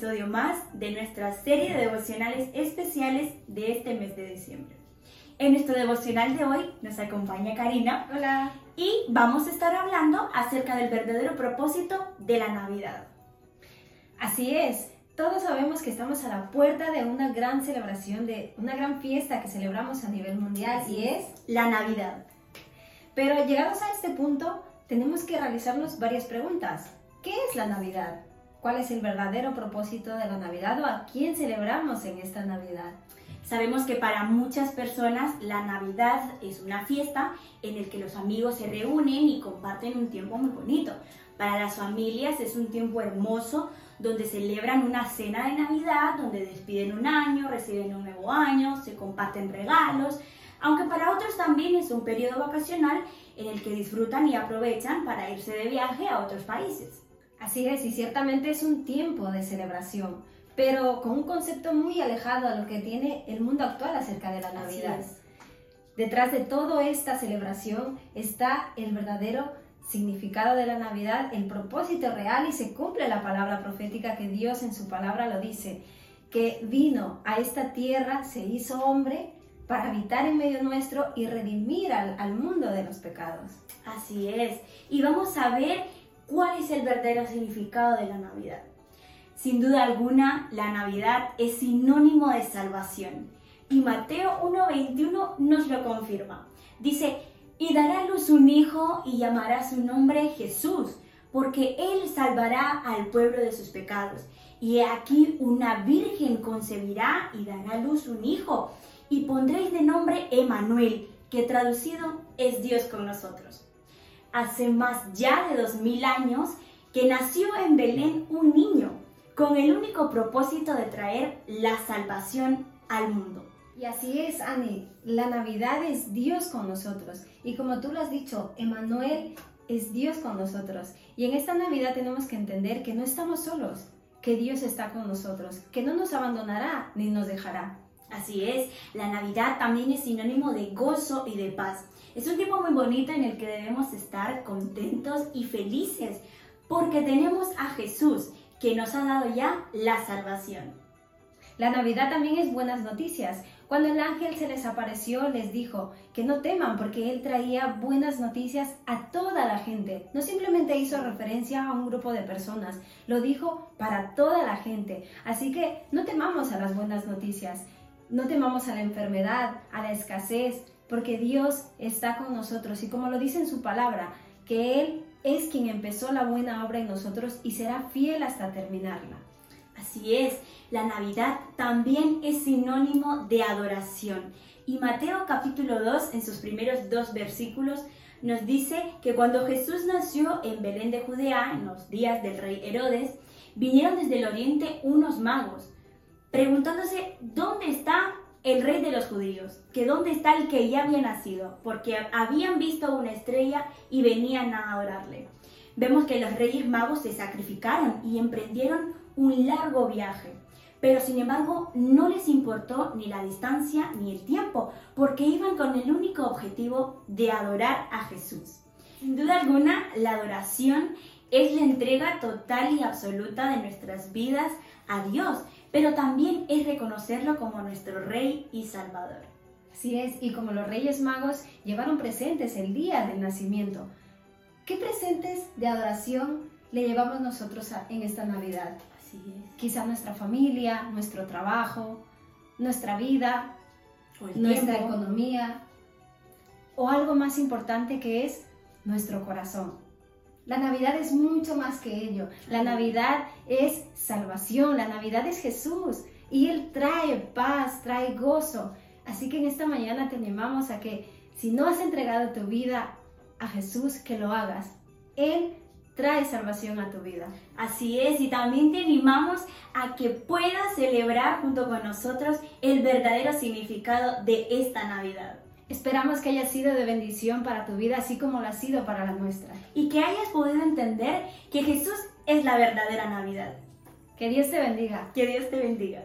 de nuestra serie de devocionales especiales de este mes de diciembre. En nuestro devocional de hoy nos acompaña Karina. Hola. Y vamos a estar hablando acerca del verdadero propósito de la Navidad. Así es, todos sabemos que estamos a la puerta de una gran celebración, de una gran fiesta que celebramos a nivel mundial y es la Navidad. Pero llegados a este punto, tenemos que realizarnos varias preguntas. ¿Qué es la Navidad? ¿Cuál es el verdadero propósito de la Navidad o a quién celebramos en esta Navidad? Sabemos que para muchas personas la Navidad es una fiesta en la que los amigos se reúnen y comparten un tiempo muy bonito. Para las familias es un tiempo hermoso donde celebran una cena de Navidad, donde despiden un año, reciben un nuevo año, se comparten regalos, aunque para otros también es un periodo vacacional en el que disfrutan y aprovechan para irse de viaje a otros países. Así es, y ciertamente es un tiempo de celebración, pero con un concepto muy alejado a lo que tiene el mundo actual acerca de la Navidad. Detrás de toda esta celebración está el verdadero significado de la Navidad, el propósito real y se cumple la palabra profética que Dios en su palabra lo dice, que vino a esta tierra, se hizo hombre para habitar en medio nuestro y redimir al, al mundo de los pecados. Así es, y vamos a ver cuál es el verdadero significado de la Navidad. Sin duda alguna, la Navidad es sinónimo de salvación. Y Mateo 1.21 nos lo confirma. Dice, y dará luz un hijo y llamará su nombre Jesús, porque él salvará al pueblo de sus pecados. Y aquí una virgen concebirá y dará luz un hijo, y pondréis de nombre Emanuel, que traducido es Dios con nosotros. Hace más ya de dos mil años que nació en Belén un niño, con el único propósito de traer la salvación al mundo. Y así es, Annie, la Navidad es Dios con nosotros. Y como tú lo has dicho, Emanuel es Dios con nosotros. Y en esta Navidad tenemos que entender que no estamos solos, que Dios está con nosotros, que no nos abandonará ni nos dejará. Así es, la Navidad también es sinónimo de gozo y de paz. Es un tiempo muy bonito en el que debemos estar contentos y felices porque tenemos a Jesús que nos ha dado ya la salvación. La Navidad también es buenas noticias. Cuando el ángel se les apareció, les dijo que no teman porque él traía buenas noticias a toda la gente. No simplemente hizo referencia a un grupo de personas, lo dijo para toda la gente. Así que no temamos a las buenas noticias, no temamos a la enfermedad, a la escasez, porque Dios está con nosotros y como lo dice en su palabra, que Él es quien empezó la buena obra en nosotros y será fiel hasta terminarla. Así es, la Navidad también es sinónimo de adoración. Y Mateo capítulo 2, en sus primeros dos versículos, nos dice que cuando Jesús nació en Belén de Judea, en los días del rey Herodes, vinieron desde el oriente unos magos, preguntándose dónde está el rey de los judíos, que dónde está el que ya había nacido, porque habían visto una estrella y venían a adorarle. Vemos que los reyes magos se sacrificaron y emprendieron un largo viaje. Pero sin embargo no les importó ni la distancia ni el tiempo, porque iban con el único objetivo de adorar a Jesús. Sin duda alguna, la adoración es la entrega total y absoluta de nuestras vidas a Dios, pero también es reconocerlo como nuestro Rey y Salvador. Así es, y como los Reyes Magos llevaron presentes el día del nacimiento, ¿qué presentes de adoración le llevamos nosotros en esta Navidad? Quizá nuestra familia, nuestro trabajo, nuestra vida, nuestra economía o algo más importante que es nuestro corazón. La Navidad es mucho más que ello. La Navidad es salvación, la Navidad es Jesús y Él trae paz, trae gozo. Así que en esta mañana te animamos a que si no has entregado tu vida a Jesús, que lo hagas. Él trae salvación a tu vida. Así es, y también te animamos a que puedas celebrar junto con nosotros el verdadero significado de esta Navidad. Esperamos que haya sido de bendición para tu vida, así como lo ha sido para la nuestra. Y que hayas podido entender que Jesús es la verdadera Navidad. Que Dios te bendiga. Que Dios te bendiga.